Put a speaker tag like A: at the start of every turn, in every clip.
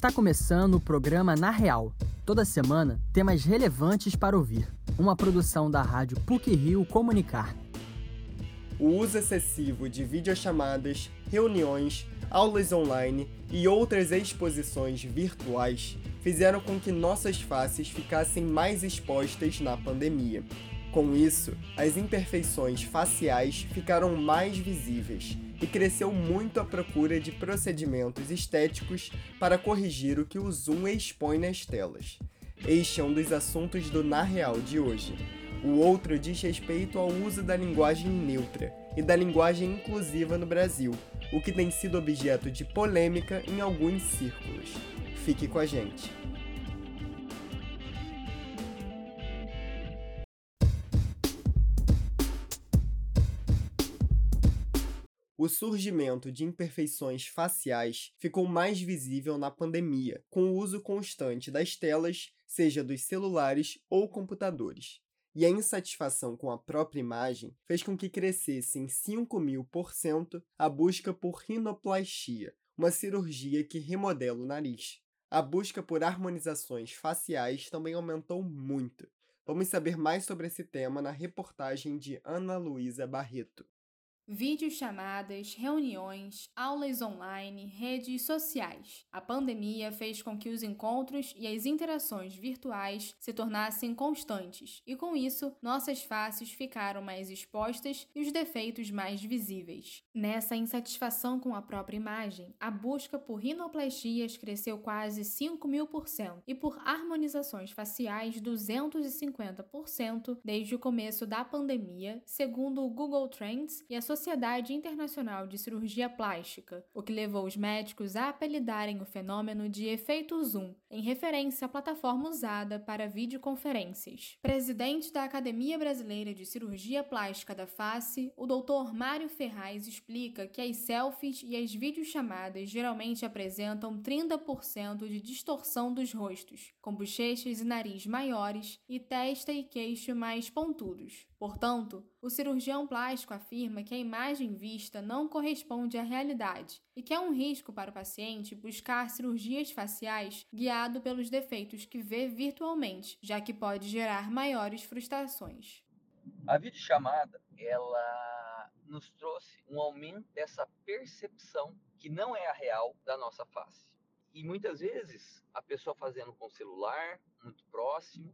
A: Está começando o programa Na Real. Toda semana, temas relevantes para ouvir. Uma produção da rádio PUC Rio Comunicar.
B: O uso excessivo de videochamadas, reuniões, aulas online e outras exposições virtuais fizeram com que nossas faces ficassem mais expostas na pandemia. Com isso, as imperfeições faciais ficaram mais visíveis e cresceu muito a procura de procedimentos estéticos para corrigir o que o Zoom expõe nas telas. Este é um dos assuntos do Na Real de hoje. O outro diz respeito ao uso da linguagem neutra e da linguagem inclusiva no Brasil, o que tem sido objeto de polêmica em alguns círculos. Fique com a gente. O surgimento de imperfeições faciais ficou mais visível na pandemia, com o uso constante das telas, seja dos celulares ou computadores. E a insatisfação com a própria imagem fez com que crescesse em 5 mil por cento a busca por rinoplastia, uma cirurgia que remodela o nariz. A busca por harmonizações faciais também aumentou muito. Vamos saber mais sobre esse tema na reportagem de Ana Luísa Barreto.
C: Videochamadas, reuniões, aulas online, redes sociais. A pandemia fez com que os encontros e as interações virtuais se tornassem constantes, e com isso, nossas faces ficaram mais expostas e os defeitos mais visíveis. Nessa insatisfação com a própria imagem, a busca por rinoplastias cresceu quase 5 mil por cento e por harmonizações faciais 250% desde o começo da pandemia, segundo o Google Trends e a Sociedade Internacional de Cirurgia Plástica, o que levou os médicos a apelidarem o fenômeno de efeito Zoom, em referência à plataforma usada para videoconferências. Presidente da Academia Brasileira de Cirurgia Plástica da Face, o Dr. Mário Ferraz explica que as selfies e as videochamadas geralmente apresentam 30% de distorção dos rostos, com bochechas e nariz maiores e testa e queixo mais pontudos. Portanto, o cirurgião plástico afirma que a imagem vista não corresponde à realidade e que é um risco para o paciente buscar cirurgias faciais guiado pelos defeitos que vê virtualmente, já que pode gerar maiores frustrações.
D: A videochamada, ela nos trouxe um aumento dessa percepção que não é a real da nossa face. E muitas vezes a pessoa fazendo com o celular muito próximo,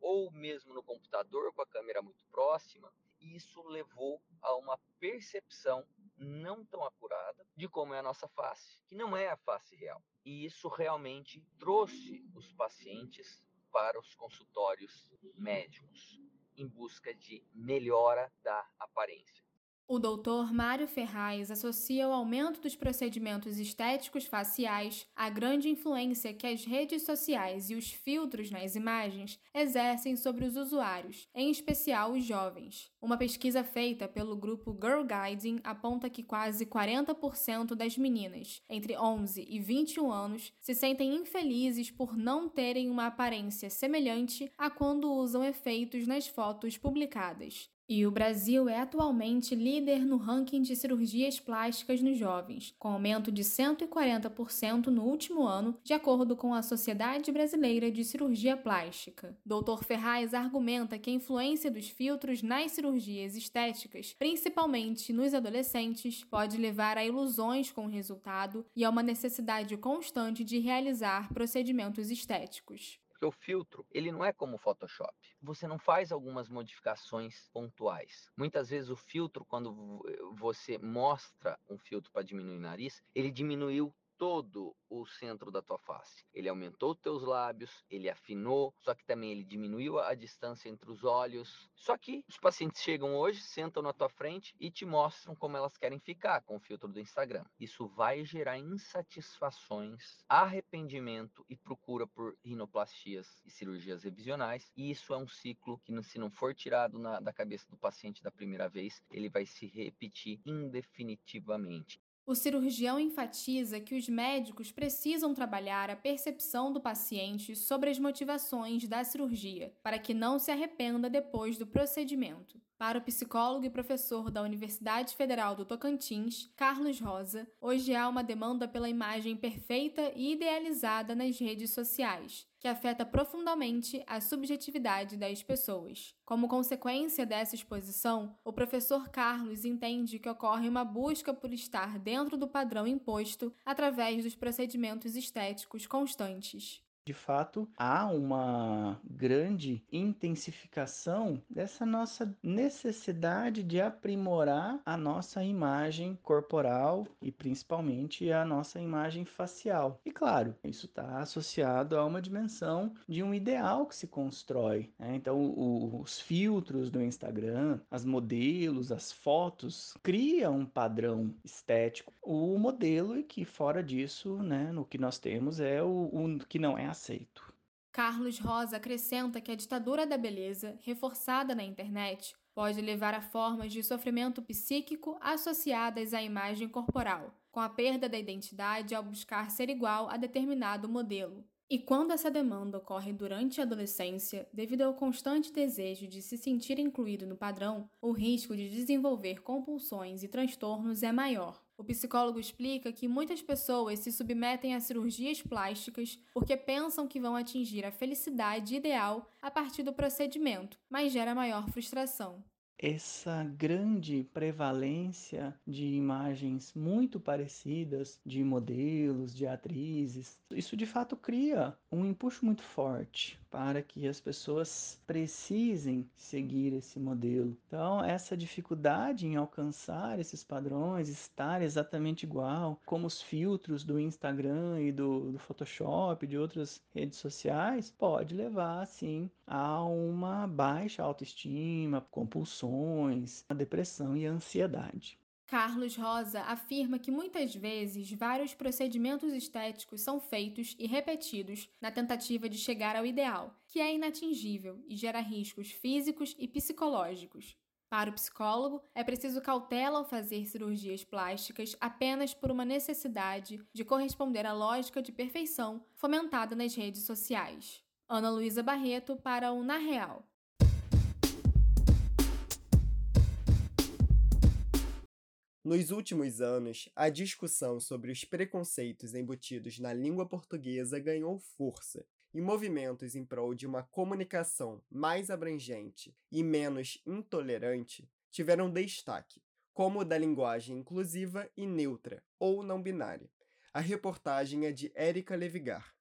D: ou mesmo no computador com a câmera muito próxima, e isso levou a uma percepção não tão acurada de como é a nossa face, que não é a face real. E isso realmente trouxe os pacientes para os consultórios médicos em busca de melhora da aparência.
C: O doutor Mário Ferraz associa o aumento dos procedimentos estéticos faciais à grande influência que as redes sociais e os filtros nas imagens exercem sobre os usuários, em especial os jovens. Uma pesquisa feita pelo grupo Girl Guiding aponta que quase 40% das meninas entre 11 e 21 anos se sentem infelizes por não terem uma aparência semelhante a quando usam efeitos nas fotos publicadas. E o Brasil é atualmente líder no ranking de cirurgias plásticas nos jovens, com aumento de 140% no último ano, de acordo com a Sociedade Brasileira de Cirurgia Plástica. Dr. Ferraz argumenta que a influência dos filtros nas cirurgias estéticas, principalmente nos adolescentes, pode levar a ilusões com o resultado e a uma necessidade constante de realizar procedimentos estéticos.
D: Porque o filtro, ele não é como o Photoshop. Você não faz algumas modificações pontuais. Muitas vezes o filtro, quando você mostra um filtro para diminuir o nariz, ele diminuiu todo o centro da tua face. Ele aumentou teus lábios, ele afinou, só que também ele diminuiu a distância entre os olhos. Só que os pacientes chegam hoje, sentam na tua frente e te mostram como elas querem ficar com o filtro do Instagram. Isso vai gerar insatisfações, arrependimento e procura por rinoplastias e cirurgias revisionais. E isso é um ciclo que, se não for tirado na, da cabeça do paciente da primeira vez, ele vai se repetir indefinitivamente.
C: O cirurgião enfatiza que os médicos precisam trabalhar a percepção do paciente sobre as motivações da cirurgia, para que não se arrependa depois do procedimento. Para o psicólogo e professor da Universidade Federal do Tocantins, Carlos Rosa, hoje há uma demanda pela imagem perfeita e idealizada nas redes sociais, que afeta profundamente a subjetividade das pessoas. Como consequência dessa exposição, o professor Carlos entende que ocorre uma busca por estar dentro do padrão imposto através dos procedimentos estéticos constantes
E: de fato, há uma grande intensificação dessa nossa necessidade de aprimorar a nossa imagem corporal e principalmente a nossa imagem facial. E claro, isso está associado a uma dimensão de um ideal que se constrói. Né? Então, o, os filtros do Instagram, as modelos, as fotos criam um padrão estético. O modelo e que fora disso, né, no que nós temos é o, o que não é aceito.
C: Carlos Rosa acrescenta que a ditadura da beleza, reforçada na internet, pode levar a formas de sofrimento psíquico associadas à imagem corporal, com a perda da identidade ao buscar ser igual a determinado modelo. E quando essa demanda ocorre durante a adolescência, devido ao constante desejo de se sentir incluído no padrão, o risco de desenvolver compulsões e transtornos é maior. O psicólogo explica que muitas pessoas se submetem a cirurgias plásticas porque pensam que vão atingir a felicidade ideal a partir do procedimento, mas gera maior frustração
E: essa grande prevalência de imagens muito parecidas de modelos, de atrizes, isso de fato cria um empuxo muito forte para que as pessoas precisem seguir esse modelo. Então, essa dificuldade em alcançar esses padrões, estar exatamente igual, como os filtros do Instagram e do, do Photoshop, de outras redes sociais, pode levar, sim, a uma baixa autoestima, compulsões, a depressão e a ansiedade.
C: Carlos Rosa afirma que muitas vezes vários procedimentos estéticos são feitos e repetidos na tentativa de chegar ao ideal, que é inatingível e gera riscos físicos e psicológicos. Para o psicólogo, é preciso cautela ao fazer cirurgias plásticas apenas por uma necessidade de corresponder à lógica de perfeição fomentada nas redes sociais. Ana Luísa Barreto para o Na Real.
B: Nos últimos anos, a discussão sobre os preconceitos embutidos na língua portuguesa ganhou força, e movimentos em prol de uma comunicação mais abrangente e menos intolerante tiveram destaque, como o da linguagem inclusiva e neutra, ou não binária. A reportagem é de Érica Levigar.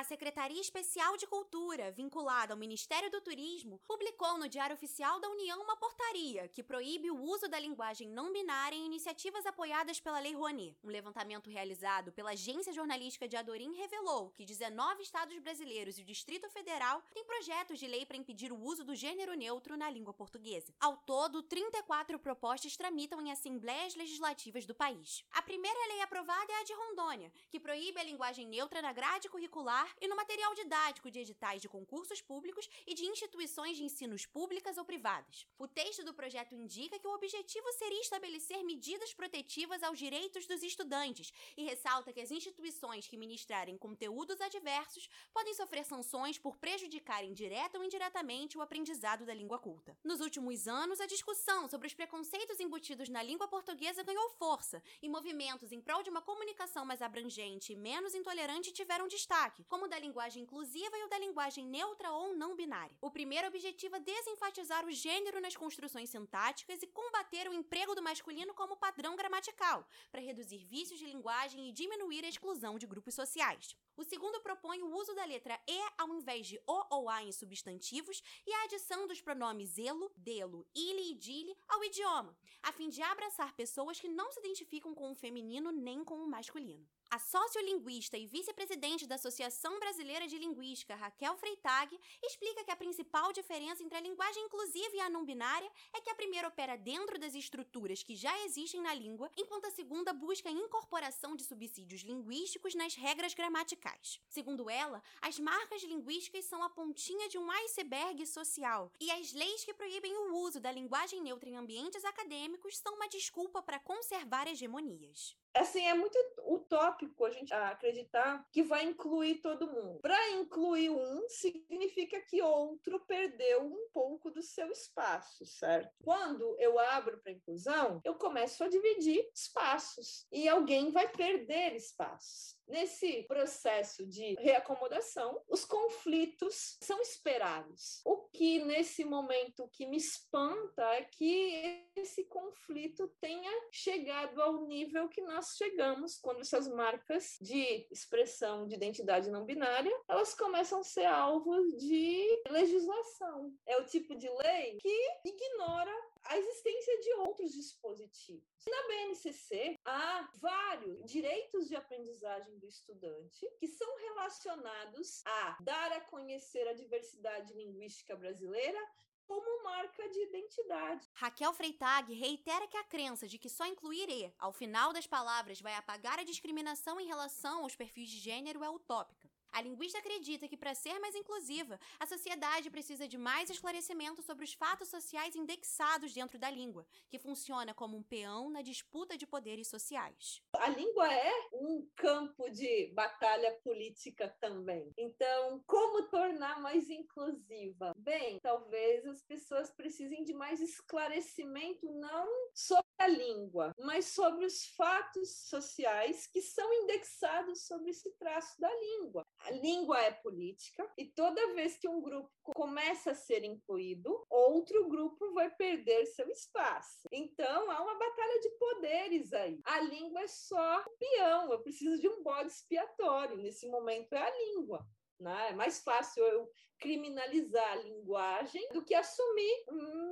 F: A Secretaria Especial de Cultura, vinculada ao Ministério do Turismo, publicou no Diário Oficial da União uma portaria que proíbe o uso da linguagem não binária em iniciativas apoiadas pela Lei Rouanet. Um levantamento realizado pela agência jornalística de Adorim revelou que 19 estados brasileiros e o Distrito Federal têm projetos de lei para impedir o uso do gênero neutro na língua portuguesa. Ao todo, 34 propostas tramitam em assembleias legislativas do país. A primeira lei aprovada é a de Rondônia, que proíbe a linguagem neutra na grade curricular e no material didático de editais de concursos públicos e de instituições de ensinos públicas ou privadas. O texto do projeto indica que o objetivo seria estabelecer medidas protetivas aos direitos dos estudantes e ressalta que as instituições que ministrarem conteúdos adversos podem sofrer sanções por prejudicarem direta ou indiretamente o aprendizado da língua culta. Nos últimos anos, a discussão sobre os preconceitos embutidos na língua portuguesa ganhou força e movimentos em prol de uma comunicação mais abrangente e menos intolerante tiveram destaque, como como o da linguagem inclusiva e o da linguagem neutra ou não binária. O primeiro objetivo é desenfatizar o gênero nas construções sintáticas e combater o emprego do masculino como padrão gramatical, para reduzir vícios de linguagem e diminuir a exclusão de grupos sociais. O segundo propõe o uso da letra E ao invés de O ou A em substantivos e a adição dos pronomes elo, delo, ile e dile ao idioma, a fim de abraçar pessoas que não se identificam com o feminino nem com o masculino. A sociolinguista e vice-presidente da Associação Brasileira de Linguística, Raquel Freitag, explica que a principal diferença entre a linguagem inclusiva e a não binária é que a primeira opera dentro das estruturas que já existem na língua, enquanto a segunda busca a incorporação de subsídios linguísticos nas regras gramaticais. Segundo ela, as marcas linguísticas são a pontinha de um iceberg social, e as leis que proíbem o uso da linguagem neutra em ambientes acadêmicos são uma desculpa para conservar hegemonias.
G: Assim, é muito utópico a gente acreditar que vai incluir todo mundo. Para incluir um, significa que outro perdeu um pouco do seu espaço, certo? Quando eu abro para inclusão, eu começo a dividir espaços e alguém vai perder espaços. Nesse processo de reacomodação, os conflitos são esperados. O que nesse momento que me espanta é que esse conflito tenha chegado ao nível que nós chegamos quando essas marcas de expressão de identidade não binária, elas começam a ser alvos de legislação. É o tipo de lei que ignora a existência de outros dispositivos. Na BNCC, há vários direitos de aprendizagem do estudante que são relacionados a dar a conhecer a diversidade linguística brasileira como marca de identidade.
F: Raquel Freitag reitera que a crença de que só incluir E ao final das palavras vai apagar a discriminação em relação aos perfis de gênero é utópica. A linguista acredita que, para ser mais inclusiva, a sociedade precisa de mais esclarecimento sobre os fatos sociais indexados dentro da língua, que funciona como um peão na disputa de poderes sociais.
G: A língua é um campo de batalha política também. Então, como tornar mais inclusiva? Bem, talvez as pessoas precisem de mais esclarecimento, não sobre a língua, mas sobre os fatos sociais que são indexados sobre esse traço da língua a língua é política e toda vez que um grupo começa a ser incluído, outro grupo vai perder seu espaço. Então há uma batalha de poderes aí. A língua é só um peão, eu preciso de um bode expiatório. Nesse momento é a língua. Né? É mais fácil eu criminalizar a linguagem do que assumir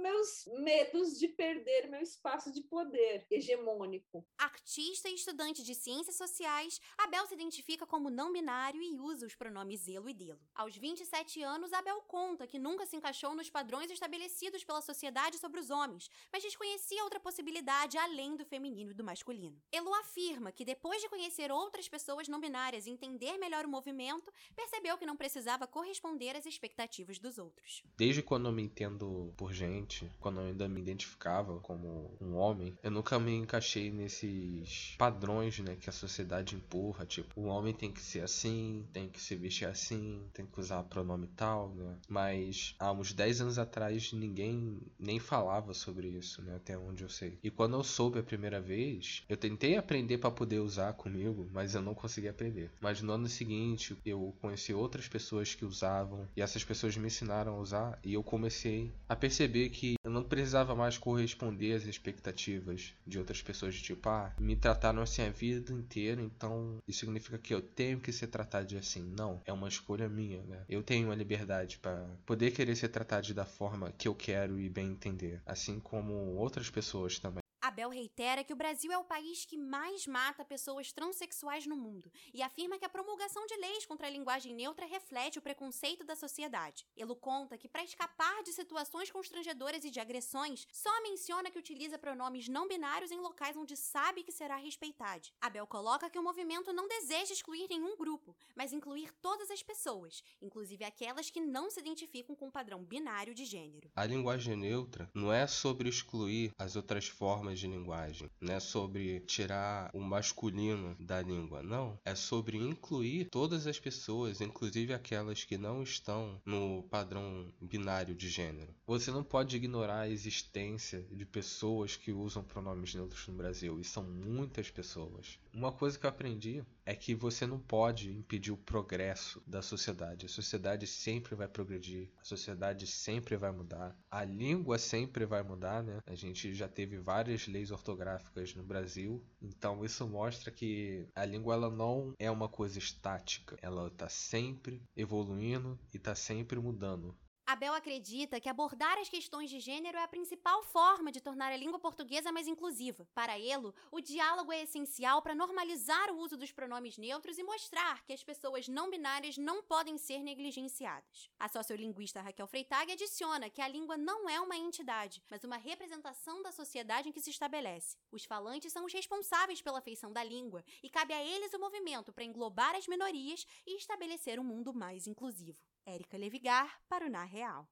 G: meus medos de perder meu espaço de poder hegemônico.
F: Artista e estudante de ciências sociais, Abel se identifica como não binário e usa os pronomes elo e delo. Aos 27 anos, Abel conta que nunca se encaixou nos padrões estabelecidos pela sociedade sobre os homens, mas desconhecia outra possibilidade além do feminino e do masculino. Elo afirma que depois de conhecer outras pessoas não binárias e entender melhor o movimento, percebeu que não precisava corresponder às expectativas dos outros.
H: Desde quando eu me entendo por gente, quando eu ainda me identificava como um homem, eu nunca me encaixei nesses padrões, né, que a sociedade empurra, tipo, o homem tem que ser assim, tem que se vestir assim, tem que usar pronome tal, né? Mas há uns 10 anos atrás ninguém nem falava sobre isso, né, até onde eu sei. E quando eu soube a primeira vez, eu tentei aprender para poder usar comigo, mas eu não consegui aprender. Mas no ano seguinte, eu conheci outras pessoas que usavam e essas pessoas me ensinaram a usar e eu comecei a perceber que eu não precisava mais corresponder às expectativas de outras pessoas de tipo, ah, me trataram assim a vida inteira, então isso significa que eu tenho que ser tratado assim. Não, é uma escolha minha, né? Eu tenho a liberdade para poder querer ser tratado da forma que eu quero e bem entender, assim como outras pessoas também.
F: Abel reitera que o Brasil é o país que mais mata pessoas transexuais no mundo e afirma que a promulgação de leis contra a linguagem neutra reflete o preconceito da sociedade. Ele conta que, para escapar de situações constrangedoras e de agressões, só menciona que utiliza pronomes não binários em locais onde sabe que será respeitado. Abel coloca que o movimento não deseja excluir nenhum grupo, mas incluir todas as pessoas, inclusive aquelas que não se identificam com o padrão binário de gênero.
H: A linguagem neutra não é sobre excluir as outras formas de linguagem, não é sobre tirar o masculino da língua, não. É sobre incluir todas as pessoas, inclusive aquelas que não estão no padrão binário de gênero. Você não pode ignorar a existência de pessoas que usam pronomes neutros no Brasil, e são muitas pessoas. Uma coisa que eu aprendi é que você não pode impedir o progresso da sociedade. A sociedade sempre vai progredir, a sociedade sempre vai mudar, a língua sempre vai mudar, né? A gente já teve várias leis ortográficas no Brasil, então isso mostra que a língua ela não é uma coisa estática, ela está sempre evoluindo e está sempre mudando.
F: Abel acredita que abordar as questões de gênero é a principal forma de tornar a língua portuguesa mais inclusiva. Para ele, o diálogo é essencial para normalizar o uso dos pronomes neutros e mostrar que as pessoas não binárias não podem ser negligenciadas. A sociolinguista Raquel Freitag adiciona que a língua não é uma entidade, mas uma representação da sociedade em que se estabelece. Os falantes são os responsáveis pela feição da língua e cabe a eles o movimento para englobar as minorias e estabelecer um mundo mais inclusivo. Érica Levigar para o Na Real.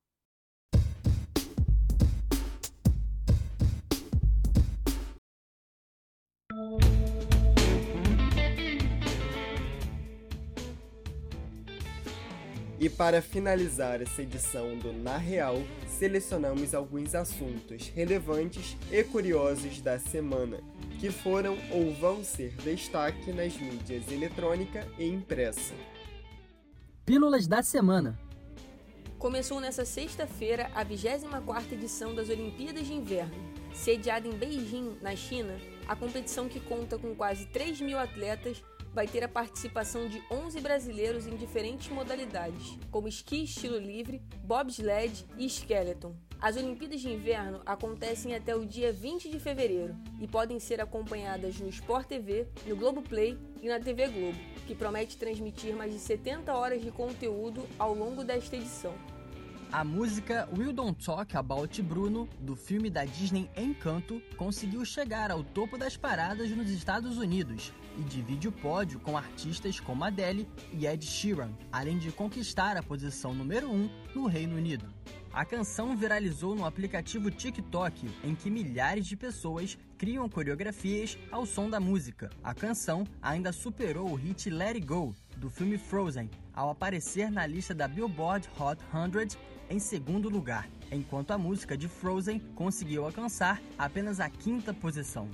B: E para finalizar essa edição do Na Real, selecionamos alguns assuntos relevantes e curiosos da semana, que foram ou vão ser destaque nas mídias eletrônica e impressa.
A: Pílulas da semana.
I: Começou nesta sexta-feira a 24ª edição das Olimpíadas de Inverno. Sediada em Beijing, na China, a competição que conta com quase 3 mil atletas vai ter a participação de 11 brasileiros em diferentes modalidades, como esqui estilo livre, bobsled e skeleton. As Olimpíadas de Inverno acontecem até o dia 20 de fevereiro e podem ser acompanhadas no Sport TV, no Globoplay e na TV Globo, que promete transmitir mais de 70 horas de conteúdo ao longo desta edição.
A: A música We Don't Talk About Bruno, do filme da Disney Encanto, conseguiu chegar ao topo das paradas nos Estados Unidos e divide o pódio com artistas como Adele e Ed Sheeran, além de conquistar a posição número 1 no Reino Unido. A canção viralizou no aplicativo TikTok, em que milhares de pessoas criam coreografias ao som da música. A canção ainda superou o hit Let It Go, do filme Frozen, ao aparecer na lista da Billboard Hot 100 em segundo lugar, enquanto a música de Frozen conseguiu alcançar apenas a quinta posição.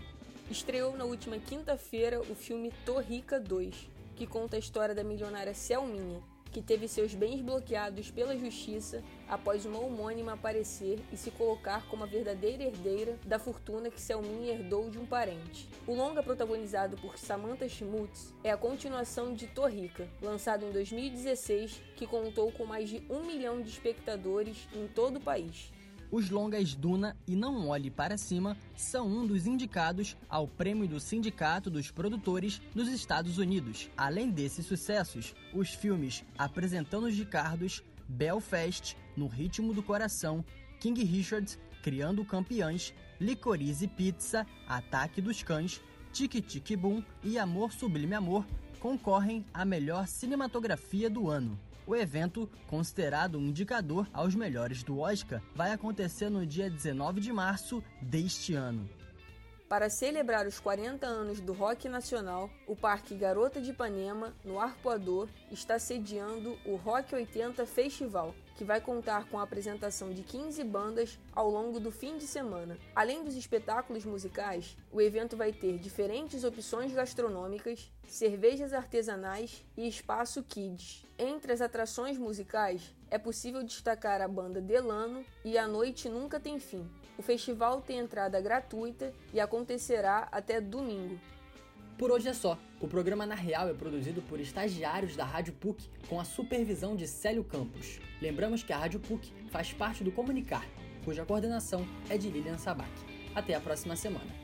I: Estreou na última quinta-feira o filme Torrica 2, que conta a história da milionária Selminha, que teve seus bens bloqueados pela justiça após uma homônima aparecer e se colocar como a verdadeira herdeira da fortuna que Selminha herdou de um parente. O longa protagonizado por Samantha Schmutz é a continuação de Torrica, lançado em 2016, que contou com mais de um milhão de espectadores em todo o país.
A: Os longas Duna e Não Olhe Para Cima são um dos indicados ao prêmio do Sindicato dos Produtores dos Estados Unidos. Além desses sucessos, os filmes Apresentando os Ricardos, Belfast, No Ritmo do Coração, King Richard, Criando Campeãs, Licorice Pizza, Ataque dos Cães, Tic Tic Boom e Amor Sublime Amor concorrem à melhor cinematografia do ano. O evento, considerado um indicador aos melhores do Oscar, vai acontecer no dia 19 de março deste ano.
I: Para celebrar os 40 anos do rock nacional, o Parque Garota de Ipanema, no Arpoador, está sediando o Rock 80 Festival, que vai contar com a apresentação de 15 bandas ao longo do fim de semana. Além dos espetáculos musicais, o evento vai ter diferentes opções gastronômicas, cervejas artesanais e espaço kids. Entre as atrações musicais, é possível destacar a banda Delano e A Noite Nunca Tem Fim. O festival tem entrada gratuita e acontecerá até domingo.
A: Por hoje é só. O programa Na Real é produzido por estagiários da Rádio PUC com a supervisão de Célio Campos. Lembramos que a Rádio PUC faz parte do Comunicar, cuja coordenação é de Lilian Sabac. Até a próxima semana.